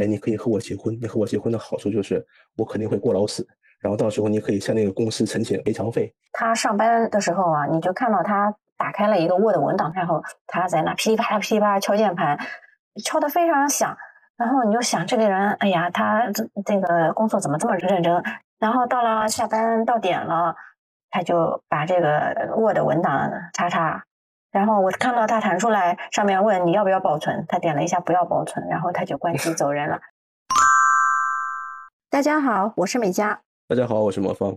哎，你可以和我结婚，你和我结婚的好处就是我肯定会过劳死，然后到时候你可以向那个公司申请赔偿费。他上班的时候啊，你就看到他打开了一个 Word 文档，然后他在那噼里啪啦噼里啪啦敲键盘，敲得非常响。然后你就想这个人，哎呀，他这这个工作怎么这么认真？然后到了下班到点了，他就把这个 Word 文档叉叉。然后我看到他弹出来，上面问你要不要保存，他点了一下不要保存，然后他就关机走人了。大家好，我是美嘉。大家好，我是魔方。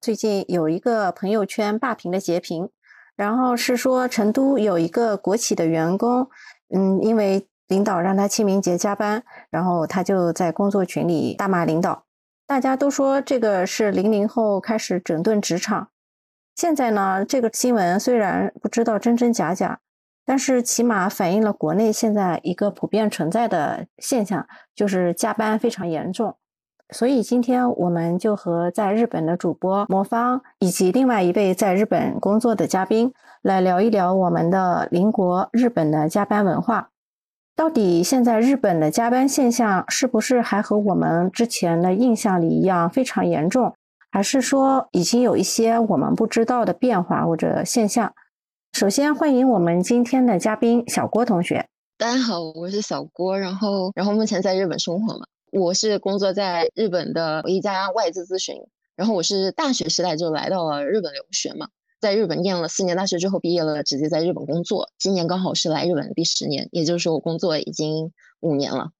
最近有一个朋友圈霸屏的截屏，然后是说成都有一个国企的员工，嗯，因为领导让他清明节加班，然后他就在工作群里大骂领导。大家都说这个是零零后开始整顿职场。现在呢，这个新闻虽然不知道真真假假，但是起码反映了国内现在一个普遍存在的现象，就是加班非常严重。所以今天我们就和在日本的主播魔方以及另外一位在日本工作的嘉宾来聊一聊我们的邻国日本的加班文化。到底现在日本的加班现象是不是还和我们之前的印象里一样非常严重？还是说已经有一些我们不知道的变化或者现象？首先欢迎我们今天的嘉宾小郭同学。大家好，我是小郭，然后然后目前在日本生活嘛，我是工作在日本的一家外资咨询，然后我是大学时代就来到了日本留学嘛，在日本念了四年大学之后毕业了，直接在日本工作，今年刚好是来日本的第十年，也就是说我工作已经五年了。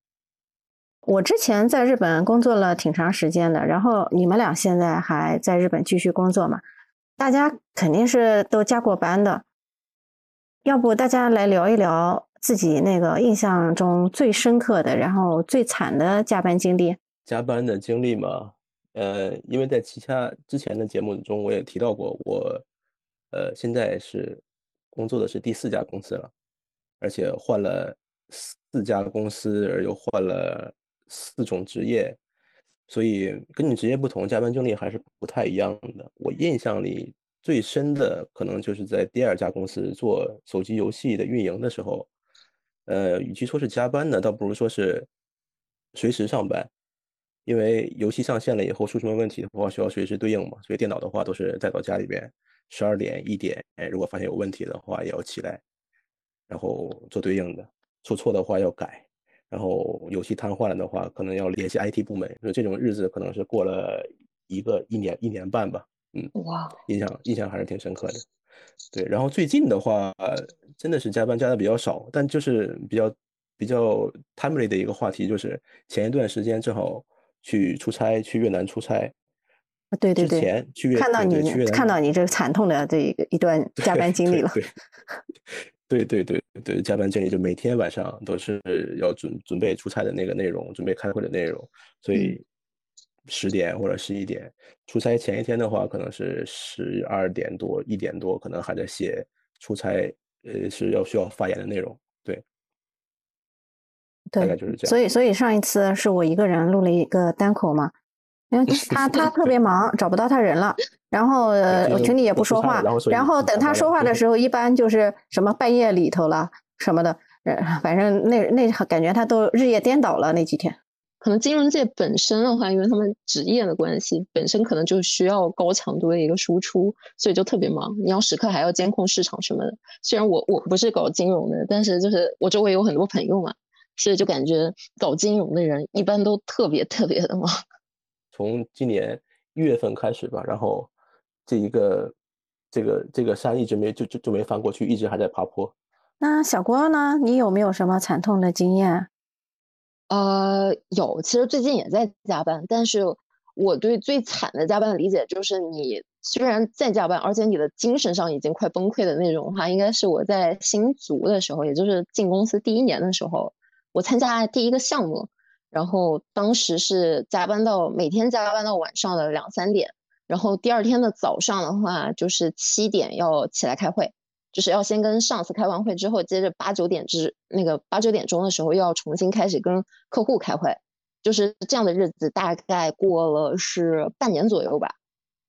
我之前在日本工作了挺长时间的，然后你们俩现在还在日本继续工作嘛？大家肯定是都加过班的，要不大家来聊一聊自己那个印象中最深刻的，然后最惨的加班经历？加班的经历嘛，呃，因为在其他之前的节目中我也提到过，我呃现在是工作的是第四家公司了，而且换了四家公司，而又换了。四种职业，所以跟你职业不同，加班经历还是不太一样的。我印象里最深的，可能就是在第二家公司做手机游戏的运营的时候，呃，与其说是加班呢，倒不如说是随时上班，因为游戏上线了以后出什么问题的话，需要随时对应嘛。所以电脑的话都是带到家里边，十二点一点，哎，如果发现有问题的话，也要起来，然后做对应的，出错的话要改。然后游戏瘫痪了的话，可能要联系 IT 部门。就这种日子，可能是过了一个一年一年半吧。嗯，哇，印象印象还是挺深刻的。对，然后最近的话，真的是加班加的比较少，但就是比较比较 timely 的一个话题，就是前一段时间正好去出差，去越南出差。对对对，前去越看到你看到你这个惨痛的这一个一段加班经历了。对对 对对对对，加班经历就每天晚上都是要准准备出差的那个内容，准备开会的内容，所以十点或者十一点出差前一天的话，可能是十二点多一点多，可能还在写出差呃是要需要发言的内容，对，大概就是这样。所以所以上一次是我一个人录了一个单口嘛。因为 他他特别忙，找不到他人了，然后我群里也不说话，然后等他说话的时候，一般就是什么半夜里头了什么的，反正那那感觉他都日夜颠倒了那几天。可能金融界本身的话，因为他们职业的关系，本身可能就需要高强度的一个输出，所以就特别忙。你要时刻还要监控市场什么的。虽然我我不是搞金融的，但是就是我周围有很多朋友嘛，所以就感觉搞金融的人一般都特别特别的忙。从今年一月份开始吧，然后这一个这个这个山一直没就就就没翻过去，一直还在爬坡。那小郭呢？你有没有什么惨痛的经验？呃，有，其实最近也在加班，但是我对最惨的加班的理解就是，你虽然在加班，而且你的精神上已经快崩溃的那种话，应该是我在新卒的时候，也就是进公司第一年的时候，我参加第一个项目。然后当时是加班到每天加班到晚上的两三点，然后第二天的早上的话就是七点要起来开会，就是要先跟上司开完会之后，接着八九点之那个八九点钟的时候又要重新开始跟客户开会，就是这样的日子大概过了是半年左右吧，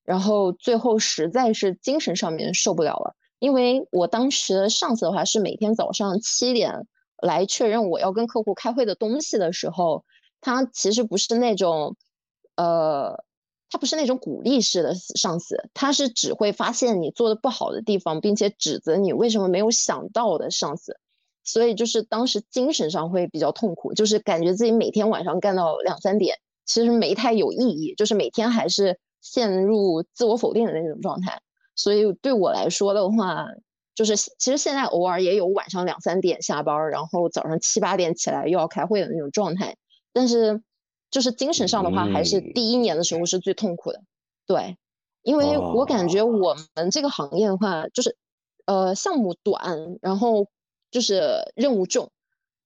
然后最后实在是精神上面受不了了，因为我当时上司的话是每天早上七点。来确认我要跟客户开会的东西的时候，他其实不是那种，呃，他不是那种鼓励式的上司，他是只会发现你做的不好的地方，并且指责你为什么没有想到的上司。所以就是当时精神上会比较痛苦，就是感觉自己每天晚上干到两三点，其实没太有意义，就是每天还是陷入自我否定的那种状态。所以对我来说的话，就是其实现在偶尔也有晚上两三点下班，然后早上七八点起来又要开会的那种状态。但是就是精神上的话，还是第一年的时候是最痛苦的。对，因为我感觉我们这个行业的话，就是呃项目短，然后。就是任务重，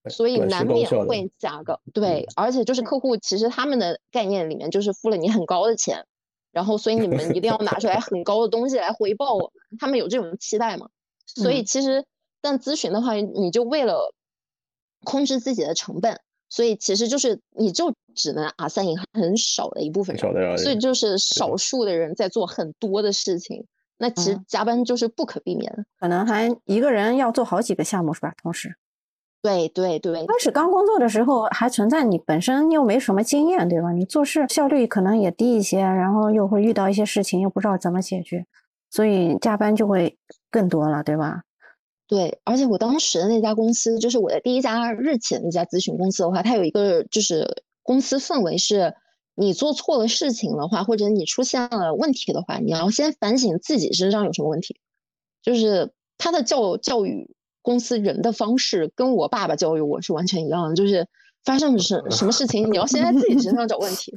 所以难免会加个对，而且就是客户其实他们的概念里面就是付了你很高的钱，然后所以你们一定要拿出来很高的东西来回报我们，他们有这种期待嘛？所以其实但咨询的话，你就为了控制自己的成本，所以其实就是你就只能啊三赢很少的一部分人，所以就是少数的人在做很多的事情。那其实加班就是不可避免的，可能还一个人要做好几个项目是吧？同时，对对对。开始刚工作的时候还存在你本身又没什么经验，对吧？你做事效率可能也低一些，然后又会遇到一些事情又不知道怎么解决，所以加班就会更多了，对吧？对，而且我当时的那家公司，就是我的第一家日企的那家咨询公司的话，它有一个就是公司氛围是。你做错了事情的话，或者你出现了问题的话，你要先反省自己身上有什么问题。就是他的教教育公司人的方式，跟我爸爸教育我是完全一样的。就是发生什 什么事情，你要先在自己身上找问题。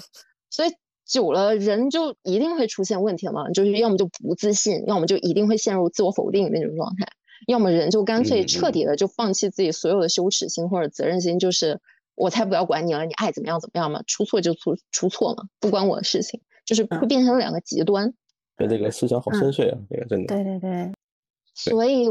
所以久了，人就一定会出现问题嘛。就是要么就不自信，要么就一定会陷入自我否定那种状态，要么人就干脆彻底的就放弃自己所有的羞耻心或者责任心，就是。我才不要管你了，你爱怎么样怎么样嘛，出错就出出错嘛，不关我的事情，就是会变成两个极端。对，这个思想好深邃啊，这个真的。对对对。所以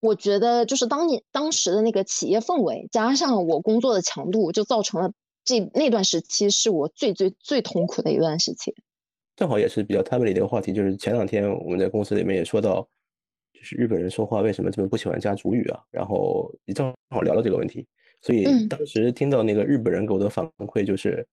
我觉得，就是当你当时的那个企业氛围，加上我工作的强度，就造成了这那段时期是我最最最痛苦的一段时期。正好也是比较 timely 的一个话题，就是前两天我们在公司里面也说到，就是日本人说话为什么这么不喜欢加主语啊？然后也正好聊到这个问题。所以当时听到那个日本人给我的反馈，就是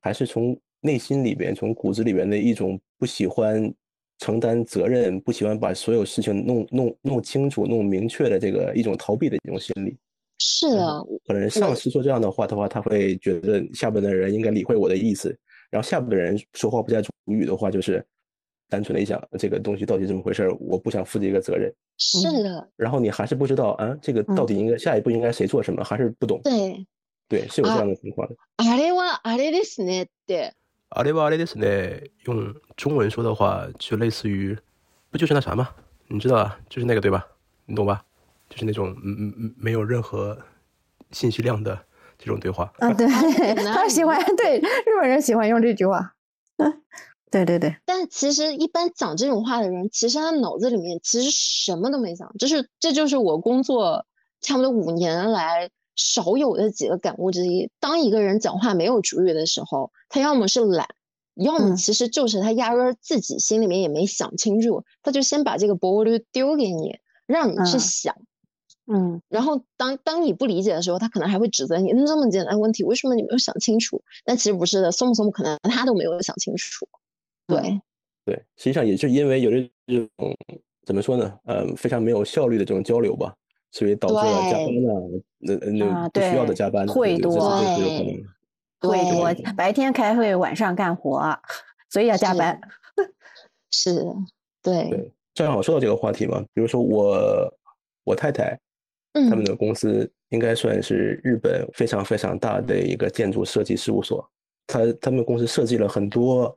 还是从内心里边、从骨子里边的一种不喜欢承担责任、不喜欢把所有事情弄弄弄清楚、弄明确的这个一种逃避的一种心理。是啊，可能上司说这样的话的话，他会觉得下边的人应该理会我的意思，然后下边的人说话不加主语的话，就是。单纯的一想，这个东西到底怎么回事？我不想负这个责任。是的。然后你还是不知道啊，这个到底应该下一步应该谁做什么，还是不懂。对。对，是有这样的情况的。あれはあれですね。对。あれはあれですね。用中文说的话，就类似于，不就是那啥吗？你知道啊，就是那个对吧？你懂吧？ 就是那种嗯嗯嗯没有任何信息量的这种对话。啊，对，他喜欢对日本人喜欢用这句话。对对对，但其实一般讲这种话的人，其实他脑子里面其实什么都没想，就是这就是我工作差不多五年来少有的几个感悟之一。当一个人讲话没有主语的时候，他要么是懒，要么其实就是他压根自己心里面也没想清楚，他就先把这个 ball 丢给你，让你去想，嗯，然后当当你不理解的时候，他可能还会指责你，那这么简单问题，为什么你没有想清楚？但其实不是的，松木松木可能他都没有想清楚。对，对，实际上也是因为有这种怎么说呢，呃，非常没有效率的这种交流吧，所以导致了加班啊，那那不需要的加班会多，会多，白天开会，晚上干活，所以要加班。是，对。对，正好说到这个话题嘛，比如说我我太太，他们的公司应该算是日本非常非常大的一个建筑设计事务所，他他们公司设计了很多。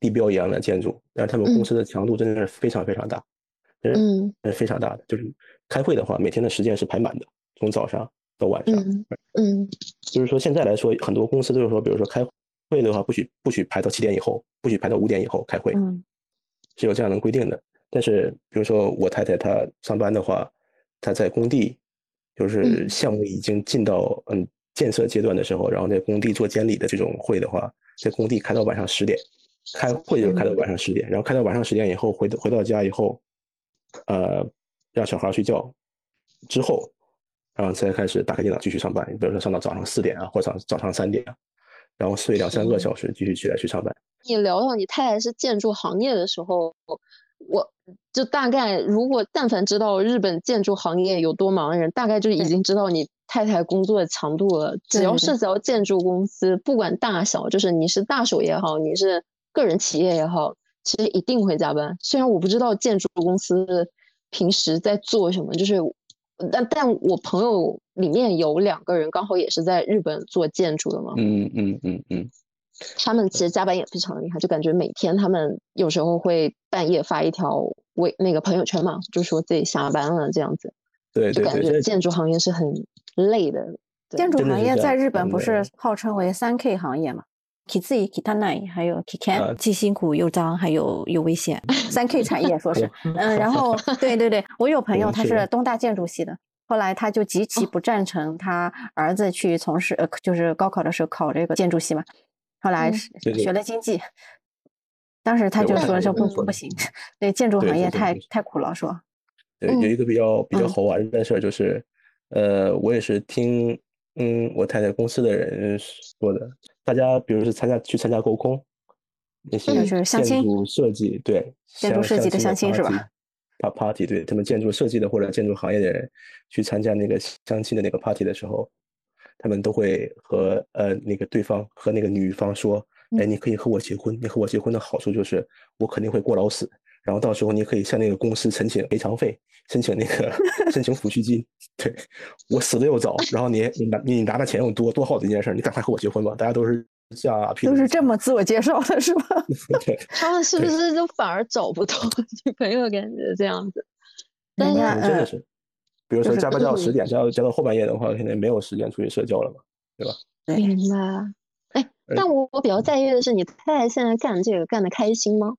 地标一样的建筑，但是他们公司的强度真的是非常非常大，嗯，是非常大的。就是开会的话，每天的时间是排满的，从早上到晚上。嗯，就是说现在来说，很多公司都是说，比如说开会的话，不许不许排到七点以后，不许排到五点以后开会，是有这样的规定的。但是比如说我太太她上班的话，她在工地，就是项目已经进到嗯建设阶段的时候，然后在工地做监理的这种会的话，在工地开到晚上十点。开会就开到晚上十点，然后开到晚上十点以后回回到家以后，呃，让小孩睡觉之后，然后再开始打开电脑继续上班。比如说上到早上四点啊，或者早早上三点啊，然后睡两三个小时，继续起来去上班。你聊到你太太是建筑行业的时候，我就大概如果但凡知道日本建筑行业有多忙的人，大概就已经知道你太太工作的强度了。只要涉及到建筑公司，不管大小，就是你是大手也好，你是个人企业也好，其实一定会加班。虽然我不知道建筑公司平时在做什么，就是但但我朋友里面有两个人刚好也是在日本做建筑的嘛。嗯嗯嗯嗯。他们其实加班也非常厉害，就感觉每天他们有时候会半夜发一条微那个朋友圈嘛，就说自己下班了这样子。对对对。感觉建筑行业是很累的。建筑行业在日本不是号称为三 K 行业嘛？Kizi、Kitanai 还有 Kikan，既辛苦又脏，还有又危险。三 K 产业说是，嗯，然后 对对对，我有朋友他是东大建筑系的，后来他就极其不赞成他儿子去从事，呃，就是高考的时候考这个建筑系嘛。后来学了经济，当时他就说这不不行，对建筑行业太太苦了，说。对，有一个比较比较好玩的事儿，就是，呃，我也是听嗯我太太公司的人说的，大家比如是参加去参加沟空，那些建筑设计对建筑设计的相亲是吧？把 party 对他们建筑设计的或者建筑行业的人去参加那个相亲的那个 party 的时候。他们都会和呃那个对方和那个女方说，哎，你可以和我结婚，你和我结婚的好处就是我肯定会过劳死，然后到时候你可以向那个公司申请赔偿费，申请那个 申请抚恤金。对我死的又早，然后你你拿你拿的钱又多，多好的一件事，你赶快和我结婚吧！大家都是这样，都是这么自我介绍的是吧？他们是不是就反而找不到女朋友？感觉这样子，但是真的是。比如说加班加到十点，加到加到后半夜的话，肯定没有时间出去社交了嘛，对吧？明白。哎，但我我比较在意的是，你太太现在干这个干的开心吗？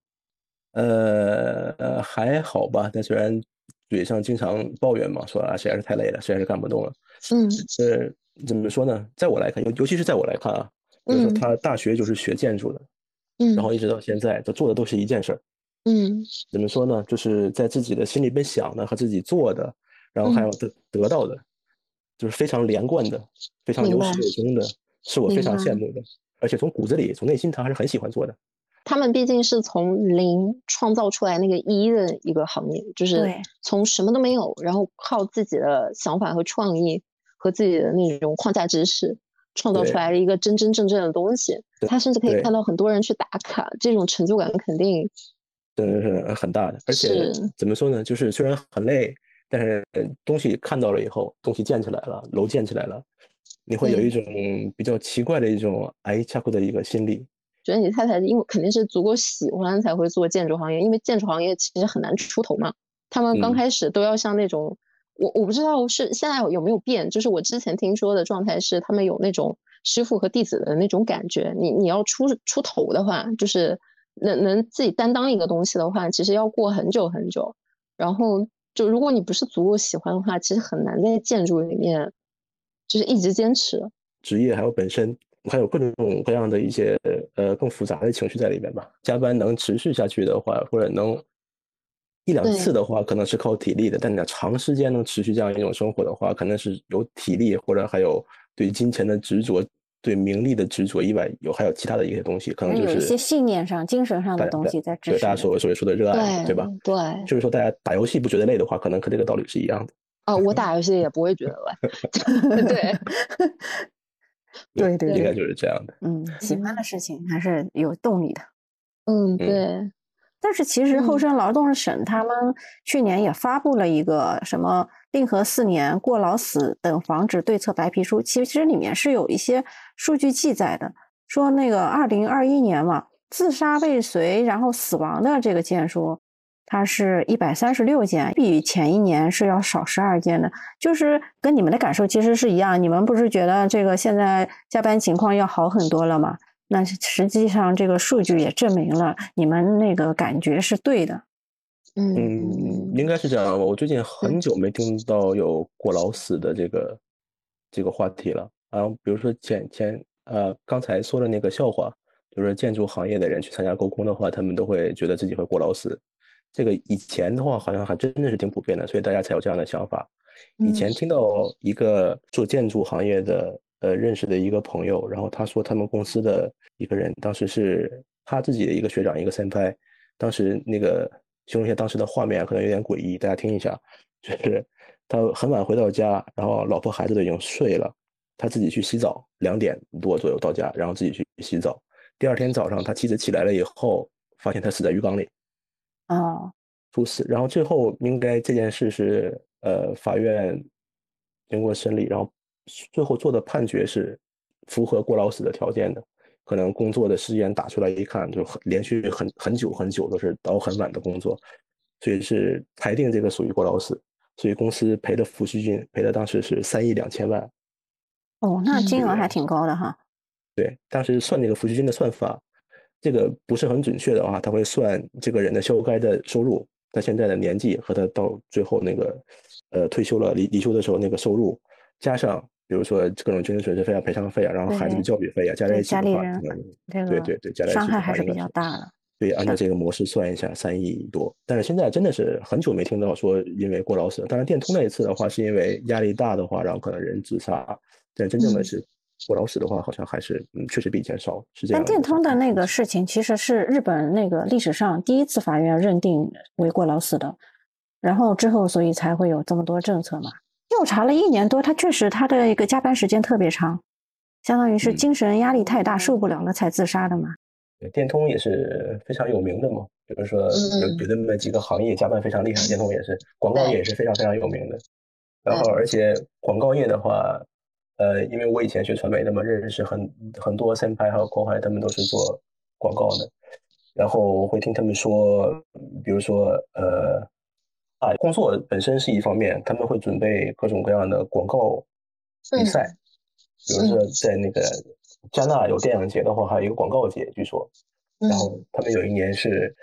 呃，还好吧，但虽然嘴上经常抱怨嘛，说啊实在是太累了，实在是干不动了。嗯。呃，怎么说呢？在我来看，尤尤其是在我来看啊，就是说他大学就是学建筑的，嗯，然后一直到现在，他做的都是一件事儿。嗯。怎么说呢？就是在自己的心里边想的和自己做的。然后还有得得到的，就是非常连贯的，非常有始有终的，是我非常羡慕的。而且从骨子里、从内心，他还是很喜欢做的。他们毕竟是从零创造出来那个一的一个行业，就是从什么都没有，然后靠自己的想法和创意和自己的那种框架知识，创造出来了一个真真正正的东西。他甚至可以看到很多人去打卡，这种成就感肯定真的是很大的。而且怎么说呢？就是虽然很累。但是东西看到了以后，东西建起来了，楼建起来了，你会有一种比较奇怪的一种爱恰库的一个心理。觉得你太太因为肯定是足够喜欢才会做建筑行业，因为建筑行业其实很难出头嘛。他们刚开始都要像那种，我我不知道是现在有没有变，就是我之前听说的状态是，他们有那种师傅和弟子的那种感觉。你你要出出头的话，就是能能自己担当一个东西的话，其实要过很久很久，然后。就如果你不是足够喜欢的话，其实很难在建筑里面就是一直坚持。职业还有本身还有各种各样的一些呃更复杂的情绪在里面吧。加班能持续下去的话，或者能一两次的话，可能是靠体力的；但你要长时间能持续这样一种生活的话，可能是有体力或者还有对金钱的执着。对名利的执着以外，有还有其他的一些东西，可能就是一些信念上、精神上的东西在支持。对大家所所谓说的热爱，对吧？对，就是说大家打游戏不觉得累的话，可能和这个道理是一样的。啊，我打 游戏也不会觉得累。对，对对，应该就是这样的。嗯，喜欢的事情还是有动力的。嗯，对。但是其实厚生劳动省他们去年也发布了一个什么令和四年过劳死等防止对策白皮书，其实里面是有一些数据记载的，说那个二零二一年嘛，自杀未遂然后死亡的这个件数，它是一百三十六件，比前一年是要少十二件的，就是跟你们的感受其实是一样，你们不是觉得这个现在加班情况要好很多了吗？那实际上，这个数据也证明了你们那个感觉是对的。嗯，应该是这样吧。我最近很久没听到有过劳死的这个这个话题了。然后，比如说前前呃刚才说的那个笑话，就是建筑行业的人去参加沟空的话，他们都会觉得自己会过劳死。这个以前的话，好像还真的是挺普遍的，所以大家才有这样的想法。以前听到一个做建筑行业的呃认识的一个朋友，然后他说他们公司的一个人，当时是他自己的一个学长，一个三拍，当时那个形容一下当时的画面可能有点诡异，大家听一下，就是他很晚回到家，然后老婆孩子都已经睡了，他自己去洗澡，两点多左右到家，然后自己去洗澡。第二天早上，他妻子起来了以后，发现他死在浴缸里。哦，猝死。然后最后应该这件事是呃法院经过审理，然后最后做的判决是符合过劳死的条件的。可能工作的时间打出来一看，就很连续很很久很久都是到很晚的工作，所以是裁定这个属于过劳死。所以公司赔的抚恤金赔的当时是三亿两千万。哦，那金额还挺高的哈。对，当时算那个抚恤金的算法，这个不是很准确的话，他会算这个人的消该的收入，他现在的年纪和他到最后那个，呃，退休了离离休的时候那个收入，加上比如说各种精神损失费啊、赔偿费啊，然后孩子的教育费啊，加在一起的话，对对对，加在一起伤害还是比较大的。对，按照这个模式算一下，三亿多。但是现在真的是很久没听到说因为过劳死。当然，电通那一次的话，是因为压力大的话，然后可能人自杀。但真正的是过劳死的话，好像还是嗯，确实比以前少，是这样。但电通的那个事情，其实是日本那个历史上第一次法院认定为过劳死的，然后之后所以才会有这么多政策嘛。调查了一年多，他确实他的一个加班时间特别长，相当于是精神压力太大，受不了了才自杀的嘛。电通也是非常有名的嘛，比如说有有那么几个行业加班非常厉害，电通也是，广告业也是非常非常有名的。然后而且广告业的话，呃，因为我以前学传媒的嘛，认识很很多先派还有后派，他们都是做广告的。然后会听他们说，比如说呃，啊，工作本身是一方面，他们会准备各种各样的广告比赛，比如说在那个。加纳有电影节的话，还有一个广告节，据说，然后他们有一年是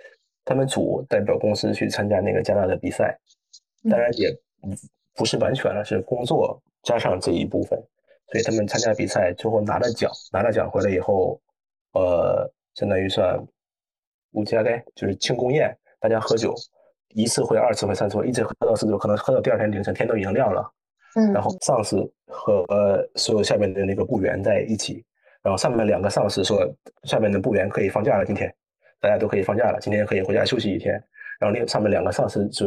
他们组代表公司去参加那个加纳的比赛，当然也不是完全了，是工作加上这一部分，所以他们参加比赛最后拿了奖，拿了奖回来以后，呃，相当于算五加该就是庆功宴，大家喝酒，一次会、二次会、三次会，一直喝到四次，可能喝到第二天凌晨，天都已经亮了，嗯，然后上司和所有下面的那个雇员在一起。然后上面两个上司说，下面的部员可以放假了，今天大家都可以放假了，今天可以回家休息一天。然后另上面两个上司就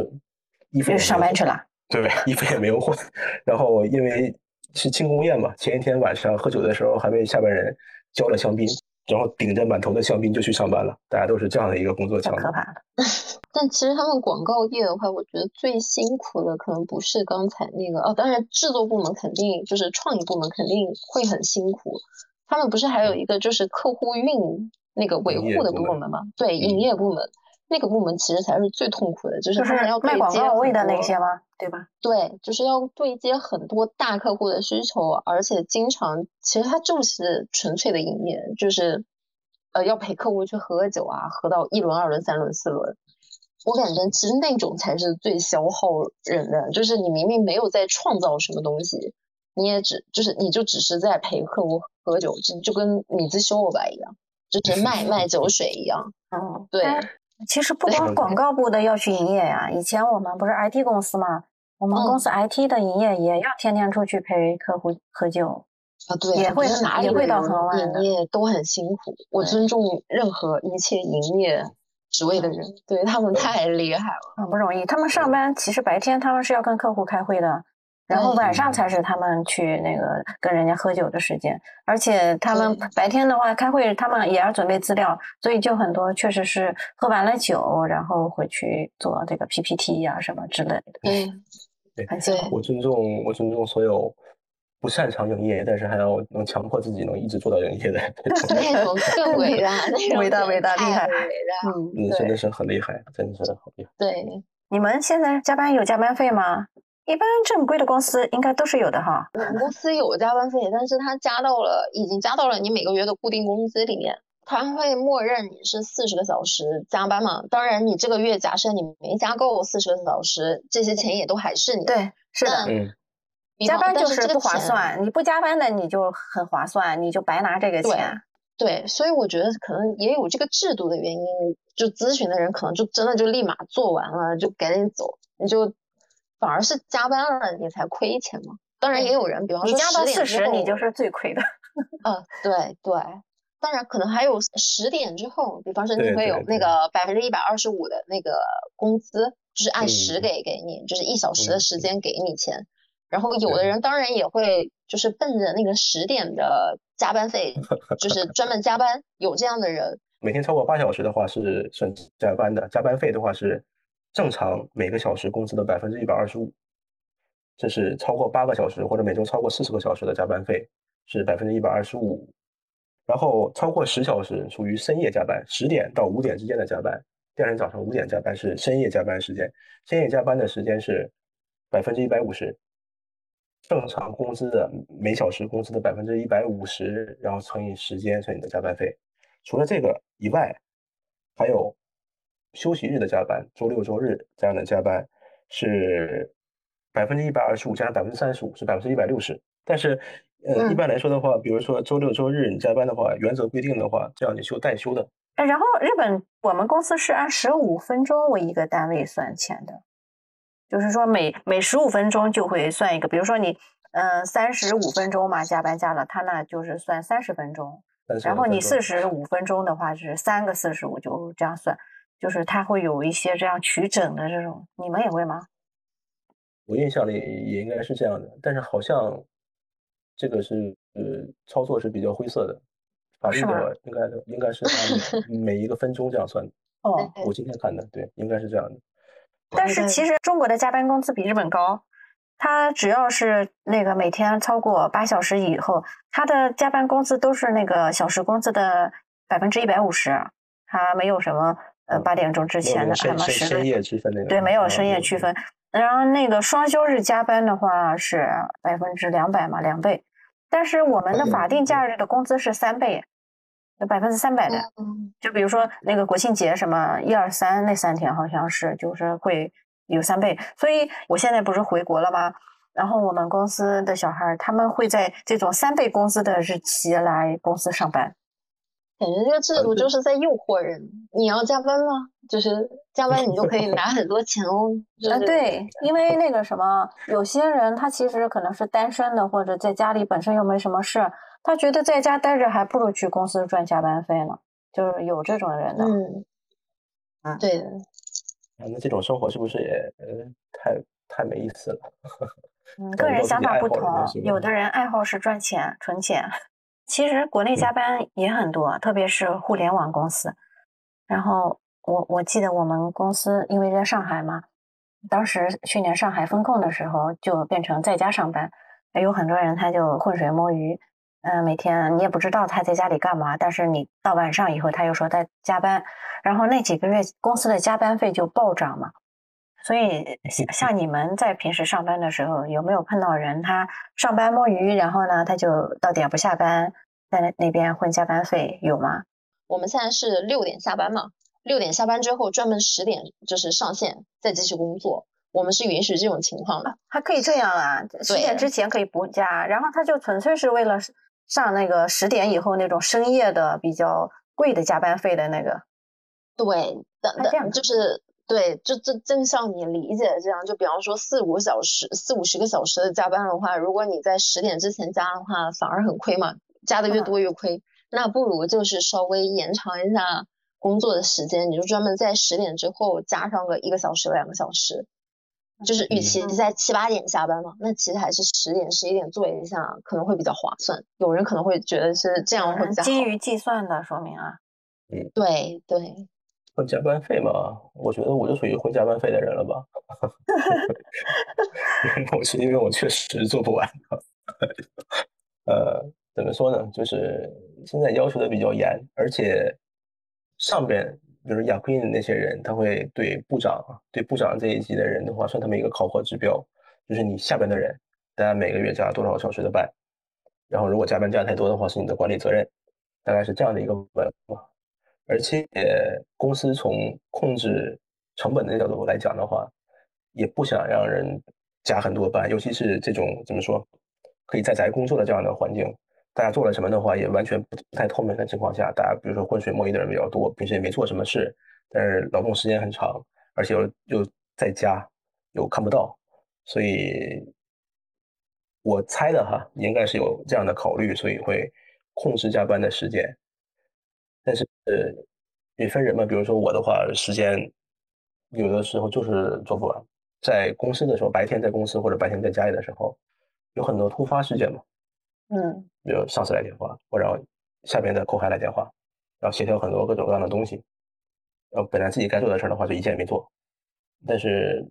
衣服上班去了，对，衣服也没有换。然后因为是庆功宴嘛，前一天晚上喝酒的时候还为下边人浇了香槟，然后顶着满头的香槟就去上班了。大家都是这样的一个工作强度。可怕。但其实他们广告业的话，我觉得最辛苦的可能不是刚才那个哦，当然制作部门肯定就是创意部门肯定会很辛苦。他们不是还有一个就是客户运那个维护的部门吗？对，营业部门那个部门其实才是最痛苦的，就是他们要对接位的那些吗？对吧？对，就是要对接很多大客户的需求，而且经常其实他就是纯粹的营业，就是呃要陪客户去喝酒啊，喝到一轮、二轮、三轮、四轮。我感觉其实那种才是最消耗人的，就是你明明没有在创造什么东西。你也只就是你就只是在陪客户喝酒，就就跟米兹修吧一样，就是卖卖酒水一样。嗯，对。其实不光广告部的要去营业呀，以前我们不是 IT 公司嘛，我们公司 IT 的营业也要天天出去陪客户喝酒啊，对，也会也会到很晚营业都很辛苦。我尊重任何一切营业职位的人，对他们太厉害了，很不容易。他们上班其实白天他们是要跟客户开会的。然后晚上才是他们去那个跟人家喝酒的时间，而且他们白天的话开会，他们也要准备资料，所以就很多确实是喝完了酒，然后回去做这个 PPT 呀什么之类的。嗯，对，我尊重我尊重所有不擅长营业，但是还要能强迫自己能一直做到营业的。那种更伟大，那种伟大伟大厉害，伟大，嗯，真的是很厉害，真的是很厉害。对，你们现在加班有加班费吗？一般正规的公司应该都是有的哈。我们公司有加班费，但是它加到了，已经加到了你每个月的固定工资里面。它会默认你是四十个小时加班嘛？当然，你这个月假设你没加够四十个小时，这些钱也都还是你。对，是的。嗯。加班就是不划算，你不加班的你就很划算，你就白拿这个钱。对，所以我觉得可能也有这个制度的原因，就咨询的人可能就真的就立马做完了，就赶紧走，你就。反而是加班了你才亏钱嘛。当然也有人，比方说加到四十，你就是最亏的。嗯，对对。当然可能还有十点之后，比方说你会有那个百分之一百二十五的那个工资，就是按时给给你，就是一小时的时间给你钱。然后有的人当然也会就是奔着那个十点的加班费，就是专门加班，有这样的人。每天超过八小时的话是算加班的，加班费的话是正常每个小时工资的百分之一百二十五。这是超过八个小时或者每周超过四十个小时的加班费是百分之一百二十五，然后超过十小时属于深夜加班，十点到五点之间的加班，第二天早上五点加班是深夜加班时间，深夜加班的时间是百分之一百五十，正常工资的每小时工资的百分之一百五十，然后乘以时间乘以你的加班费。除了这个以外，还有休息日的加班，周六周日这样的加班是。百分之一百二十五加上百分之三十五是百分之一百六十，但是，呃，一般来说的话，比如说周六周日你加班的话，原则规定的话，这样你休代休的。然后日本我们公司是按十五分钟为一个单位算钱的，就是说每每十五分钟就会算一个，比如说你，嗯，三十五分钟嘛加班加了，他那就是算三十分钟，然后你四十五分钟的话是三个四十五，就这样算，就是他会有一些这样取整的这种，你们也会吗？我印象里也应该是这样的，但是好像这个是呃操作是比较灰色的，法律的应该应该是按 每一个分钟这样算的。哦，我今天看的，对，应该是这样的。但是其实中国的加班工资比日本高，他只要是那个每天超过八小时以后，他的加班工资都是那个小时工资的百分之一百五十，他没有什么呃八点钟之前的什么深夜区分那个，对，没有深夜区分。然后那个双休日加班的话是百分之两百嘛，两倍。但是我们的法定假日的工资是三倍，有百分之三百的。就比如说那个国庆节什么一二三那三天，好像是就是会有三倍。所以我现在不是回国了吗？然后我们公司的小孩他们会在这种三倍工资的日期来公司上班。感觉这个制度就是在诱惑人。你要加班吗？就是加班你就可以拿很多钱哦。啊，对，因为那个什么，有些人他其实可能是单身的，或者在家里本身又没什么事，他觉得在家待着还不如去公司赚加班费呢。就是有这种人的。嗯，啊，对的。啊，那这种生活是不是也呃太太没意思了？嗯，个人想法不同，有的人爱好是赚钱、存钱。其实国内加班也很多，特别是互联网公司。然后我我记得我们公司因为在上海嘛，当时去年上海封控的时候就变成在家上班，有很多人他就浑水摸鱼，嗯，每天你也不知道他在家里干嘛，但是你到晚上以后他又说在加班，然后那几个月公司的加班费就暴涨嘛。所以像像你们在平时上班的时候，有没有碰到人他上班摸鱼，然后呢他就到点不下班，在那边混加班费有吗？我们现在是六点下班嘛，六点下班之后专门十点就是上线再继续工作，我们是允许这种情况的。还可以这样啊？十点之前可以不加，然后他就纯粹是为了上那个十点以后那种深夜的比较贵的加班费的那个。对，等等，就是。对，就正正像你理解的这样，就比方说四五小时、四五十个小时的加班的话，如果你在十点之前加的话，反而很亏嘛，加的越多越亏。那不如就是稍微延长一下工作的时间，你就专门在十点之后加上个一个小时、两个小时，就是与其在七八点下班嘛，那其实还是十点、十一点做一下可能会比较划算。有人可能会觉得是这样会比较基于计算的说明啊，嗯，对对。加班费嘛，我觉得我就属于混加班费的人了吧。我是因为我确实做不完。呃，怎么说呢？就是现在要求的比较严，而且上边比如亚奎的那些人，他会对部长、对部长这一级的人的话，算他们一个考核指标，就是你下边的人，大家每个月加多少小时的班，然后如果加班加太多的话，是你的管理责任，大概是这样的一个文化。而且公司从控制成本的角度来讲的话，也不想让人加很多班，尤其是这种怎么说，可以在宅工作的这样的环境，大家做了什么的话，也完全不太透明的情况下，大家比如说浑水摸鱼的人比较多，平时也没做什么事，但是劳动时间很长，而且又又在家又看不到，所以我猜的哈，应该是有这样的考虑，所以会控制加班的时间。但是呃，也分人嘛，比如说我的话，时间有的时候就是做不完。在公司的时候，白天在公司或者白天在家里的时候，有很多突发事件嘛，嗯，比如上司来电话，或者下边的后台来电话，要协调很多各种各样的东西。然后本来自己该做的事儿的话，就一件也没做，但是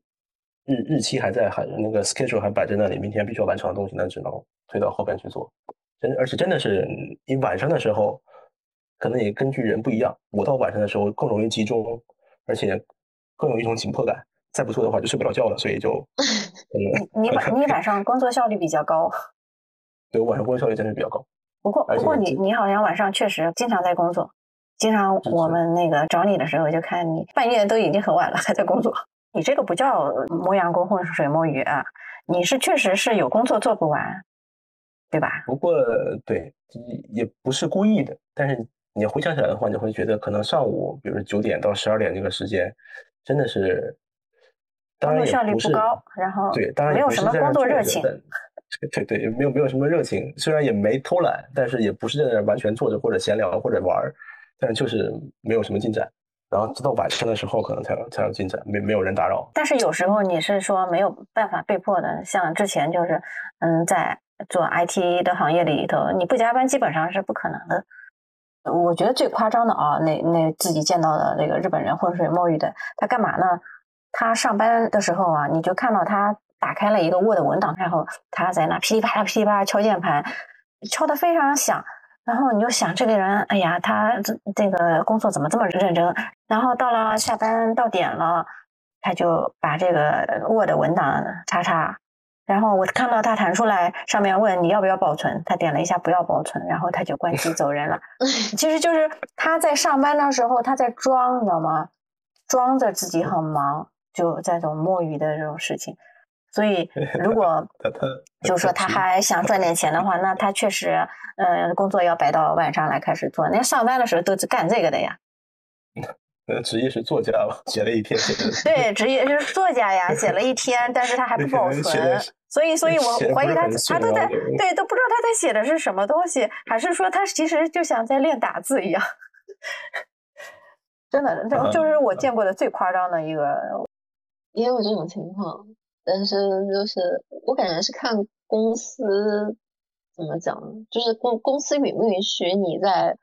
日日期还在，还那个 schedule 还摆在那里，明天必须要完成的东西，那只能推到后边去做。真而且真的是，你晚上的时候，可能也根据人不一样，我到晚上的时候更容易集中，而且更有一种紧迫感。再不做的话就睡不着觉了，所以就你你晚你晚上工作效率比较高，对，晚上工作效率真的比较高。不过不过你你好像晚上确实经常在工作，经常我们那个找你的时候就看你半夜都已经很晚了还在工作。你这个不叫磨洋工混水摸鱼啊，你是确实是有工作做不完，对吧？不过对，也不是故意的，但是你回想起来的话，你会觉得可能上午，比如九点到十二点这个时间，真的是。工作效率不高，然后对，当然没有什么工作热情。对对，没有没有什么热情。虽然也没偷懒，但是也不是在那完全坐着或者闲聊或者玩儿，但就是没有什么进展。然后直到晚上的时候，可能才有才有进展，没没有人打扰。但是有时候你是说没有办法被迫的，像之前就是嗯，在做 IT 的行业里头，你不加班基本上是不可能的。我觉得最夸张的啊，那那自己见到的那个日本人浑水摸鱼的，他干嘛呢？他上班的时候啊，你就看到他打开了一个 Word 文档，然后他在那噼里啪啦、噼里啪啦敲键盘，敲得非常响。然后你就想，这个人，哎呀，他这这个工作怎么这么认真？然后到了下班到点了，他就把这个 Word 文档叉叉。然后我看到他弹出来，上面问你要不要保存，他点了一下不要保存，然后他就关机走人了。其实就是他在上班的时候他在装，你知道吗？装着自己很忙。就在这种摸鱼的这种事情，所以 如果就是说他还想赚点钱的话，那他确实，呃，工作要摆到晚上来开始做。那上班的时候都是干这个的呀。呃，职业是作家吧？写了一天。对，职业是作家呀，写了一天，但是他还不保存。所以，所以我怀疑他，他都在对，都不知道他在写的是什么东西，还是说他其实就像在练打字一样。真的，这就是我见过的最夸张的一个。也有这种情况，但是就是我感觉是看公司怎么讲，就是公公司允不允许你在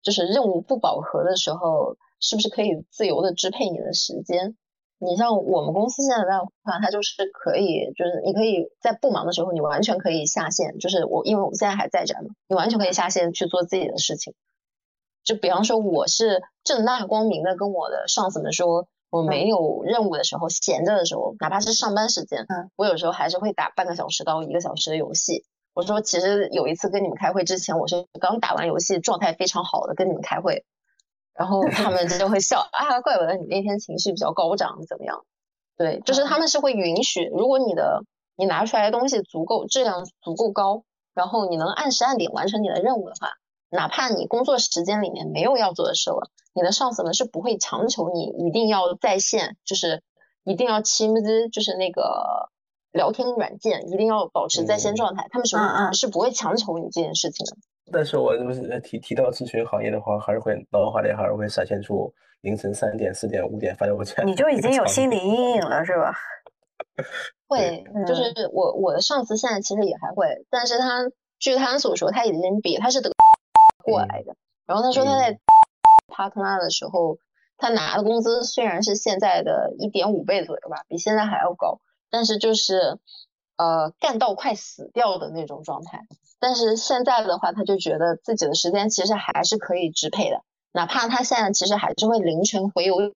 就是任务不饱和的时候，是不是可以自由的支配你的时间？你像我们公司现在的话，它就是可以，就是你可以在不忙的时候，你完全可以下线。就是我，因为我们现在还在这嘛，你完全可以下线去做自己的事情。就比方说，我是正大光明的跟我的上司们说。我没有任务的时候，闲着的时候，哪怕是上班时间，嗯，我有时候还是会打半个小时到一个小时的游戏。我说，其实有一次跟你们开会之前，我是刚打完游戏，状态非常好的跟你们开会，然后他们就会笑啊，怪不得你那天情绪比较高涨，怎么样？对，就是他们是会允许，如果你的你拿出来的东西足够质量足够高，然后你能按时按点完成你的任务的话。哪怕你工作时间里面没有要做的事了，你的上司们是不会强求你一定要在线，就是一定要亲自，就是那个聊天软件一定要保持在线状态，他们是是不会强求你这件事情的。但是我就是提提到咨询行业的话，还是会脑海里还是会闪现出凌晨三点、四点、五点发邮件。你就已经有心理阴影了，是吧？会，就是我我的上司现在其实也还会，但是他据他所说，他已经比他是得。过来的，然后他说他在 partner 的时候，他拿的工资虽然是现在的一点五倍左右吧，比现在还要高，但是就是呃干到快死掉的那种状态。但是现在的话，他就觉得自己的时间其实还是可以支配的，哪怕他现在其实还是会凌晨回邮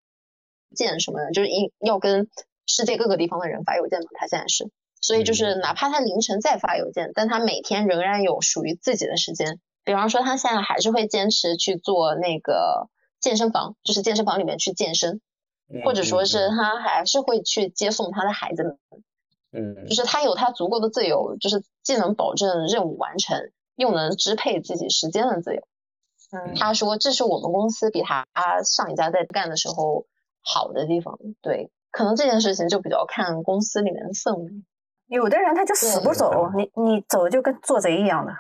件什么的，就是一要跟世界各个地方的人发邮件嘛。他现在是，所以就是哪怕他凌晨再发邮件，但他每天仍然有属于自己的时间。比方说，他现在还是会坚持去做那个健身房，就是健身房里面去健身，或者说是他还是会去接送他的孩子们。嗯，就是他有他足够的自由，就是既能保证任务完成，又能支配自己时间的自由。嗯，他说这是我们公司比他上一家在干的时候好的地方。对，可能这件事情就比较看公司里面的氛围。有的人他就死不走，你你走就跟做贼一样的。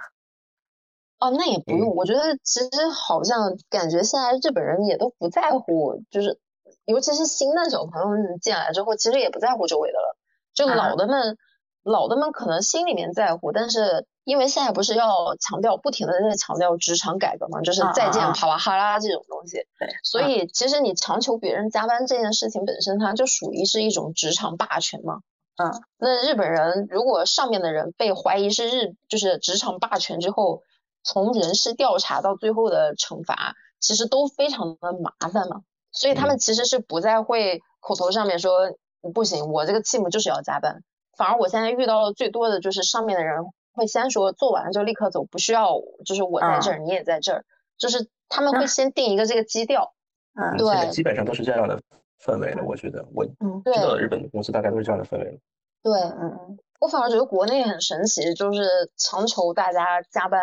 哦，那也不用，我觉得其实好像感觉现在日本人也都不在乎，就是尤其是新的小朋友们进来之后，其实也不在乎周围的了。就老的们，老的们可能心里面在乎，但是因为现在不是要强调，不停的在强调职场改革嘛，就是再见帕瓦哈拉这种东西。对，所以其实你强求别人加班这件事情本身，它就属于是一种职场霸权嘛。嗯，那日本人如果上面的人被怀疑是日就是职场霸权之后，从人事调查到最后的惩罚，其实都非常的麻烦嘛。所以他们其实是不再会口头上面说不行，我这个 team 就是要加班。反而我现在遇到的最多的就是上面的人会先说做完了就立刻走，不需要就是我在这儿，你也在这儿，就是他们会先定一个这个基调。嗯，对，基本上都是这样的。氛围的，我觉得我知道的日本的公司大概都是这样的氛围。对，嗯，我反而觉得国内很神奇，就是强求大家加班，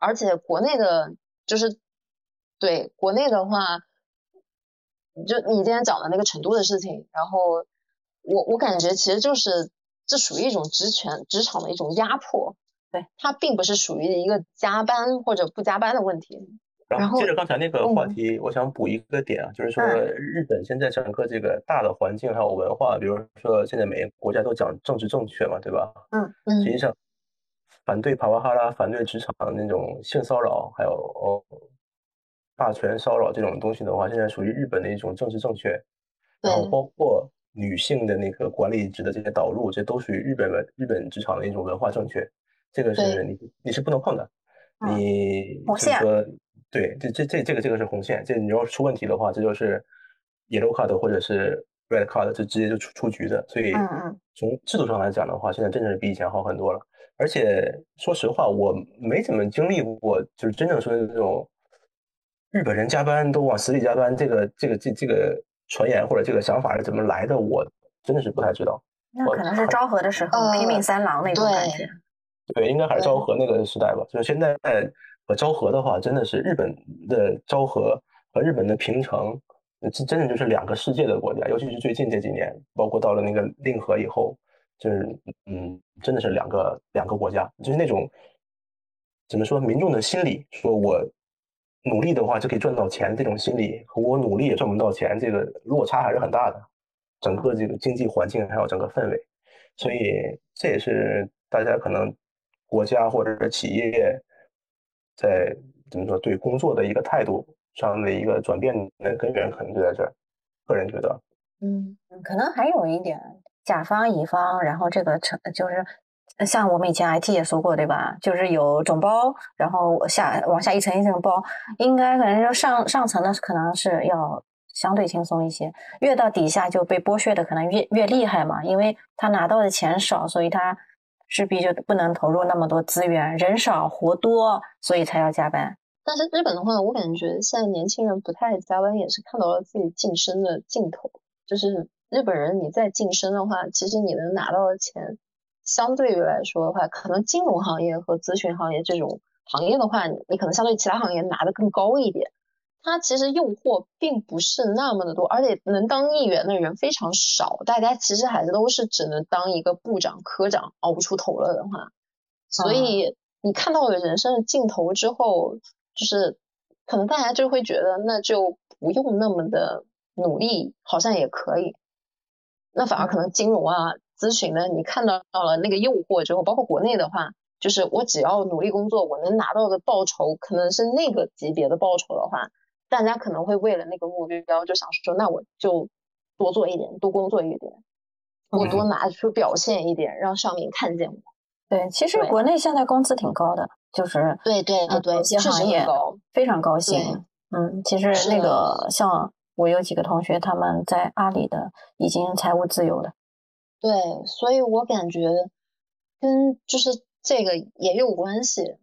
而且国内的，就是对国内的话，就你今天讲的那个成都的事情，然后我我感觉其实就是这属于一种职权职场的一种压迫，对，它并不是属于一个加班或者不加班的问题。然后接着刚才那个话题，我想补一个点啊，就是说日本现在整个这个大的环境还有文化，比如说现在每个国家都讲政治正确嘛，对吧？嗯嗯。实际上，反对帕瓦哈拉、反对职场那种性骚扰，还有霸权骚扰这种东西的话，现在属于日本的一种政治正确。然后包括女性的那个管理职的这些导入，这都属于日本文日本职场的一种文化正确。这个是你你是不能碰的，你就是说。对，这这这这个这个是红线，这你要出问题的话，这就是 yellow card 或者是 red card，就直接就出出局的。所以从制度上来讲的话，现在真的是比以前好很多了。而且说实话，我没怎么经历过，就是真正说的这种日本人加班都往死里加班，这个这个这这个传言或者这个想法是怎么来的，我真的是不太知道。那可能是昭和的时候拼命三郎那种感觉。对，应该还是昭和那个时代吧。就是现在。和昭和的话，真的是日本的昭和和日本的平成，这真的就是两个世界的国家。尤其是最近这几年，包括到了那个令和以后，就是嗯，真的是两个两个国家。就是那种怎么说，民众的心理，说我努力的话就可以赚到钱，这种心理和我努力也赚不到钱，这个落差还是很大的。整个这个经济环境还有整个氛围，所以这也是大家可能国家或者是企业。在怎么说对工作的一个态度上的一个转变的根源，可能就在这儿。个人觉得，嗯，可能还有一点甲方乙方，然后这个成就是像我们以前 IT 也说过，对吧？就是有总包，然后下往下一层一层包，应该可能就上上层的可能是要相对轻松一些，越到底下就被剥削的可能越越厉害嘛，因为他拿到的钱少，所以他。势必就不能投入那么多资源，人少活多，所以才要加班。但是日本的话，我感觉现在年轻人不太加班，也是看到了自己晋升的尽头。就是日本人，你再晋升的话，其实你能拿到的钱，相对于来说的话，可能金融行业和咨询行业这种行业的话，你可能相对其他行业拿的更高一点。它其实诱惑并不是那么的多，而且能当议员的人非常少，大家其实还是都是只能当一个部长、科长，熬不出头了的话，所以你看到了人生的尽头之后，就是可能大家就会觉得那就不用那么的努力，好像也可以。那反而可能金融啊、咨询呢，你看到到了那个诱惑之后，包括国内的话，就是我只要努力工作，我能拿到的报酬可能是那个级别的报酬的话。大家可能会为了那个目标，就想说，那我就多做一点，多工作一点，我多拿出表现一点，让上面看见我。对，其实国内现在工资挺高的，就是对对对对，有些行业非常高薪。嗯，其实那个像我有几个同学，他们在阿里的已经财务自由了。对，所以我感觉跟就是这个也有关系。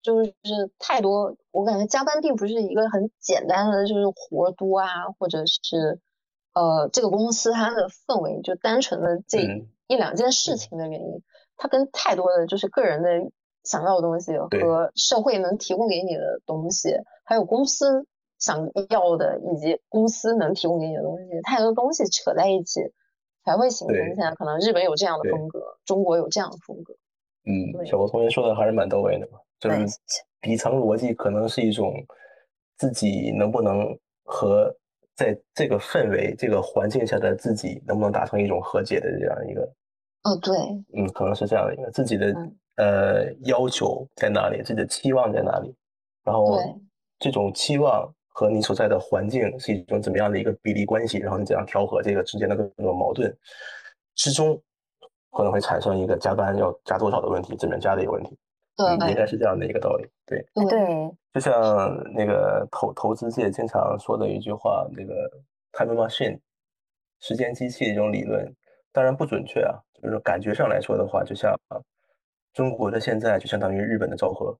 就是太多，我感觉加班并不是一个很简单的，就是活多啊，或者是呃这个公司它的氛围就单纯的这一两件事情的原因，它跟太多的就是个人的想要的东西和社会能提供给你的东西，还有公司想要的以及公司能提供给你的东西，太多东西扯在一起，才会形成对现在可能日本有这样的风格，中国有这样的风格。嗯，小郭同学说的还是蛮到位的嘛，就是底层逻辑可能是一种自己能不能和在这个氛围、这个环境下的自己能不能达成一种和解的这样一个，哦，对，嗯，可能是这样的一个自己的嗯。呃要求在哪里，自己的期望在哪里，然后对。这种期望和你所在的环境是一种怎么样的一个比例关系，然后你怎样调和这个之间的各种矛盾之中，可能会产生一个加班要加多少的问题，怎么加的一个问题，对，应该是这样的一个道理，对。对。对，就像那个投投资界经常说的一句话，那个 time machine 时间机器这种理论，当然不准确啊，就是感觉上来说的话，就像中国的现在就相当于日本的昭和，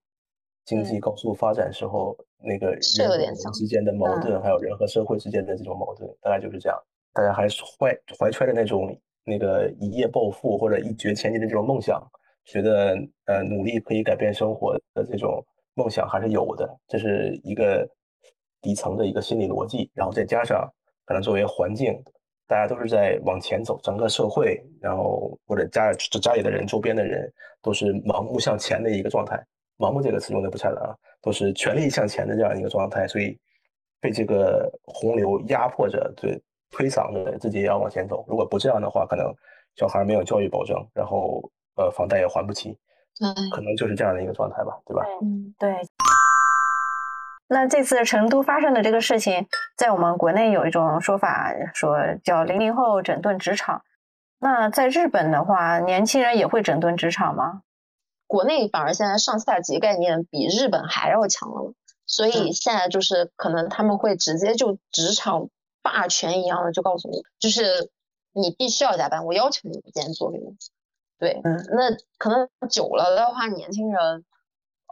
经济高速发展时候那个人和人之间的矛盾，还有人和社会之间的这种矛盾，大概就是这样。大家还是怀怀揣着那种那个一夜暴富或者一决千金的这种梦想，觉得呃努力可以改变生活的这种梦想还是有的，这是一个底层的一个心理逻辑，然后再加上可能作为环境，大家都是在往前走，整个社会，然后或者家家里的人、周边的人都是盲目向前的一个状态。盲目这个词用的不恰当啊，都是全力向前的这样一个状态，所以被这个洪流压迫着，对推搡着自己也要往前走。如果不这样的话，可能小孩没有教育保证，然后呃房贷也还不起，对，可能就是这样的一个状态吧，对吧？嗯，对。那这次成都发生的这个事情，在我们国内有一种说法，说叫“零零后整顿职场”。那在日本的话，年轻人也会整顿职场吗？国内反而现在上下级概念比日本还要强了，所以现在就是可能他们会直接就职场霸权一样的就告诉你，就是你必须要加班，我要求你今天做给我。对，嗯那可能久了的话，年轻人，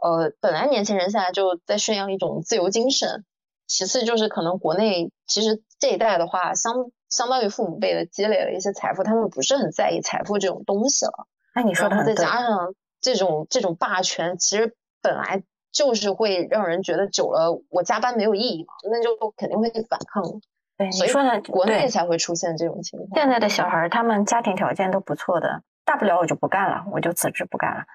呃，本来年轻人现在就在宣扬一种自由精神，其次就是可能国内其实这一代的话，相相当于父母辈的积累了一些财富，他们不是很在意财富这种东西了。哎，你说的然后再。加上这种这种霸权，其实本来就是会让人觉得久了我加班没有意义嘛，那就肯定会反抗，对，所以你说的国内。才会出现这种情况。现在的小孩儿，他们家庭条件都不错的，大不了我就不干了，我就辞职不干了。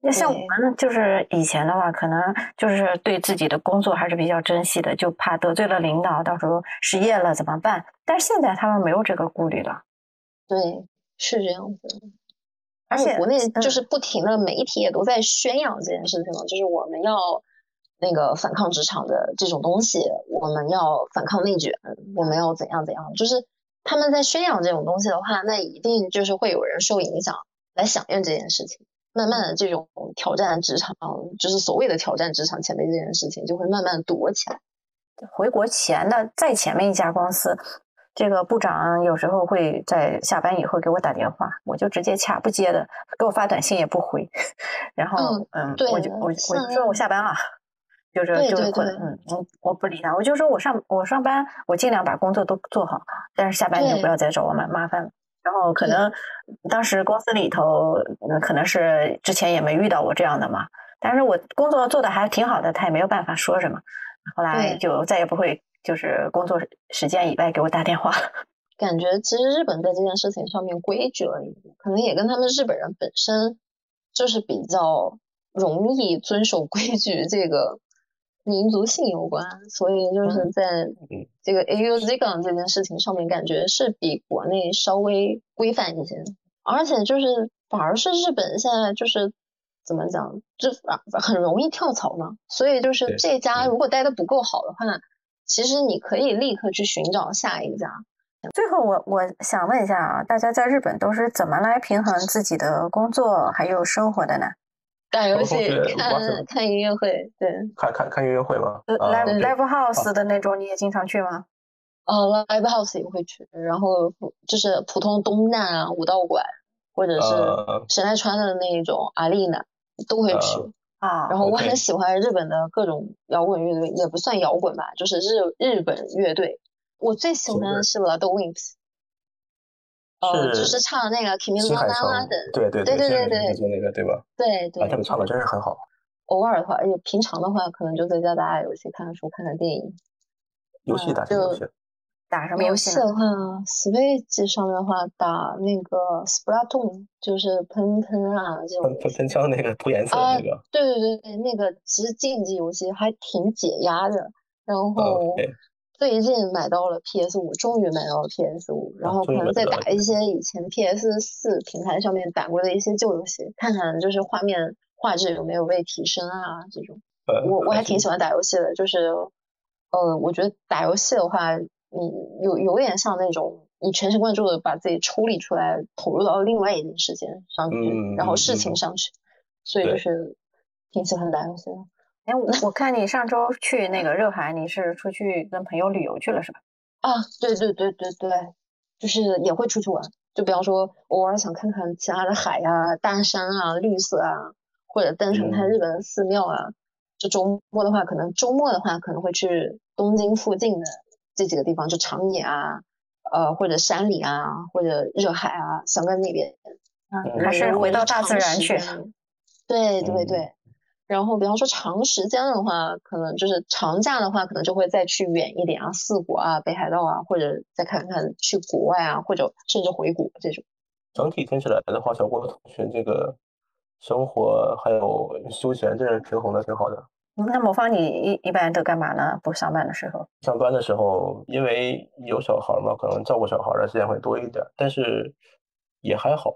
那像我们就是以前的话，可能就是对自己的工作还是比较珍惜的，就怕得罪了领导，到时候失业了怎么办？但是现在他们没有这个顾虑了。对，是这样子的。而而且且国内嗯就是不停的媒体也都在宣扬这件事情嘛，就是我们要那个反抗职场的这种东西，我们要反抗内卷，我们要怎样怎样，就是他们在宣扬这种东西的话，那一定就是会有人受影响来响应这件事情。慢慢的，这种挑战职场，就是所谓的挑战职场前辈这件事情，就会慢慢躲起来。回国前的再前面一家公司，这个部长有时候会在下班以后给我打电话，我就直接掐不接的，给我发短信也不回，然后嗯，对我就我我就说我下班了。就是就是嗯，我我不理他，我就说我上我上班，我尽量把工作都做好，但是下班你就不要再找我麻麻烦了。然后可能当时公司里头，嗯，可能是之前也没遇到我这样的嘛，但是我工作做的还挺好的，他也没有办法说什么。后来就再也不会就是工作时间以外给我打电话了。感觉其实日本在这件事情上面规矩了一点，可能也跟他们日本人本身就是比较容易遵守规矩这个民族性有关，所以就是在嗯这个 AUZ 杠这件事情上面，感觉是比国内稍微规范一些，而且就是反而是日本现在就是怎么讲，就反很容易跳槽嘛，所以就是这家嗯如果待的不够好的话，其实你可以立刻去寻找下一家。最后我我想问一下啊，大家在日本都是怎么来平衡自己的工作还有生活的呢？打游戏、看看音乐会，对，看看看音乐会，live 对 live house 的那种你也经常去吗？呃，live house 也会去，然后就是普通东大啊、武道馆，或者是呃神奈川的那一种阿丽娜都会去。呃啊，然后我很喜欢日本的各种摇滚乐队，也不算摇滚吧，就是日日本乐队。我最喜欢的是 The Wings，呃，就是是唱那个《Kimi 新 no 海 Na 的，对对对对对对就那个对吧？对对啊，他们唱的真是很好。偶尔的话，也平常的话，可能就在家打打游戏、看看书、看看电影。游戏打什么游戏？打什么游戏的话，Switch 上面的话打那个 Splatoon，就是喷喷啊这种喷喷枪那个涂颜色那个。对对对对，那个其实竞技游戏还挺解压的。然后最近买到了 PS 五，终于买到了 PS 五，然后可能再打一些以前 PS 四平台上面打过的一些旧游戏，看看就是画面画质有没有被提升啊这种。我我还挺喜欢打游戏的，就是，呃，我觉得打游戏的话，你有有点像那种你全神贯注的把自己抽离出来，投入到另外一件事情上去，然后事情上去，所以就是挺喜欢打游戏的。哎，我我看你上周去那个热海，你是出去跟朋友旅游去了是吧？啊，对对对对对，就是也会出去玩，就比方说偶尔想看看其他的海啊、大山啊、绿色啊，或者单纯看日本的寺庙啊。就周末的话，可能周末的话可能会去东京附近的这几个地方，就长野啊，呃，或者山里啊，或者热海啊，香根那边，嗯，还是回到大自然去。对对对。然后，比方说长时间的话，可能就是长假的话，可能就会再去远一点啊，四国啊，北海道啊，或者再看看去国外啊，或者甚至回国这种。整体听起来的话，小郭同学这个。生活还有休闲，这是平衡的挺好的。那魔方，你一一般都干嘛呢？不上班的时候？上班的时候，因为有小孩嘛，可能照顾小孩的时间会多一点，但是也还好。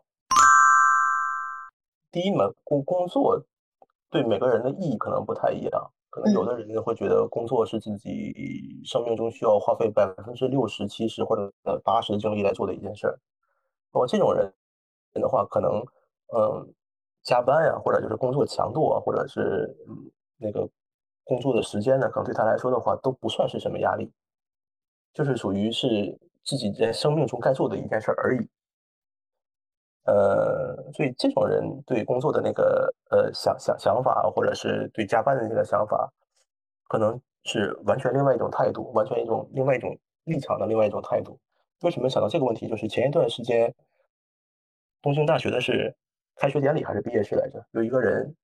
第一嘛，工工作对每个人的意义可能不太一样。可能有的人会觉得工作是自己生命中需要花费百分之六十、七十或者呃八十的精力来做的一件事儿。我这种人人的话，可能嗯。加班呀，或者就是工作强度啊，或者是嗯那个工作的时间呢，可能对他来说的话都不算是什么压力，就是属于是自己在生命中该做的一件事而已。呃，所以这种人对工作的那个呃想想想法，或者是对加班的那个想法，可能是完全另外一种态度，完全一种另外一种立场的另外一种态度。为什么想到这个问题？就是前一段时间东京大学的是。开学典礼还是毕业式来着？有一个人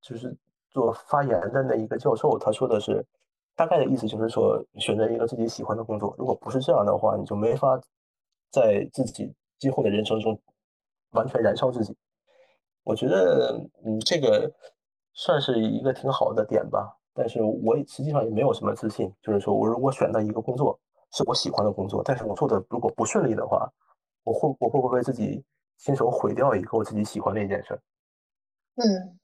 就是做发言的那一个教授，他说的是大概的意思就是说，选择一个自己喜欢的工作。如果不是这样的话，你就没法在自己今后的人生中完全燃烧自己。我觉得，嗯，这个算是一个挺好的点吧。但是我实际上也没有什么自信，就是说我如果选到一个工作是我喜欢的工作，但是我做的如果不顺利的话，我会我会不会自己？亲手毁掉一个我自己喜欢的一件事，嗯，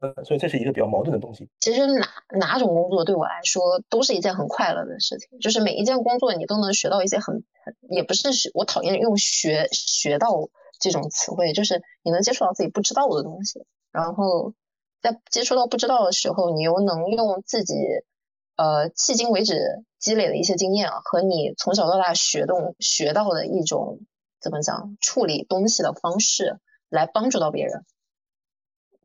呃，所以这是一个比较矛盾的东西。其实哪哪种工作对我来说都是一件很快乐的事情，就是每一件工作你都能学到一些很很，也不是学我讨厌用学学到这种词汇，就是你能接触到自己不知道的东西，然后在接触到不知道的时候，你又能用自己呃迄今为止积累的一些经验，和你从小到大学动学到的一种。怎么讲处理东西的方式来帮助到别人？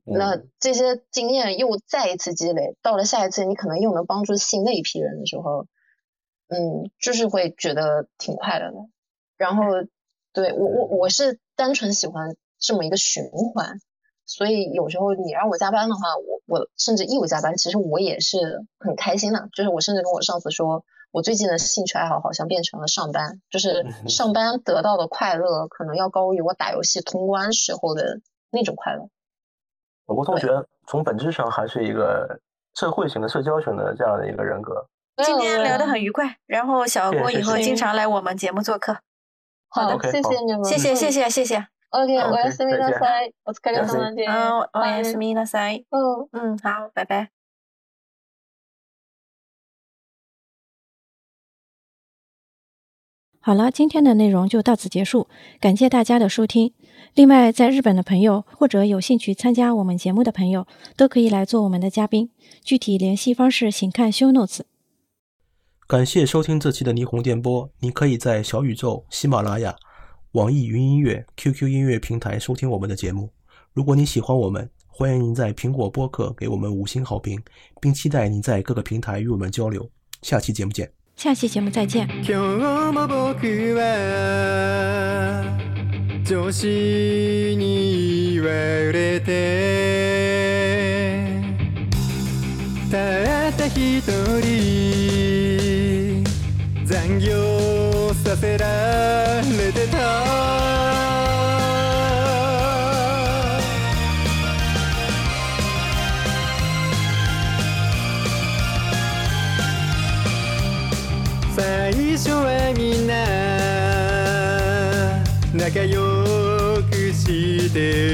那这些经验又再一次积累，到了下一次你可能又能帮助新的一批人的时候，嗯，就是会觉得挺快乐的。然后，对我我我是单纯喜欢这么一个循环，所以有时候你让我加班的话，我我甚至义务加班，其实我也是很开心的。就是我甚至跟我上司说。我最近的兴趣爱好好像变成了上班，就是上班得到的快乐可能要高于我打游戏通关时候的那种快乐。我国同学从本质上还是一个社会型的、社交型的这样的一个人格。今天聊得很愉快，然后小郭以后经常来我们节目做客。好的，谢谢你们，谢谢谢谢谢谢。OK，我要すみなさい。お疲れ様です。嗯，我要すみなさい。嗯嗯，好，拜拜。好了，今天的内容就到此结束，感谢大家的收听。 另外，在日本的朋友或者有兴趣参加我们节目的朋友，都可以来做我们的嘉宾。具体联系方式，请看 show notes。感谢收听这期的霓虹电波，你可以在小宇宙、喜马拉雅、网易云音乐、QQ 音乐平台收听我们的节目。如果你喜欢我们，欢迎您在苹果播客给我们五星好评，并期待您在各个平台与我们交流。下期节目见。下期节目再见。女子に言われてたった一人残業させられてた。day.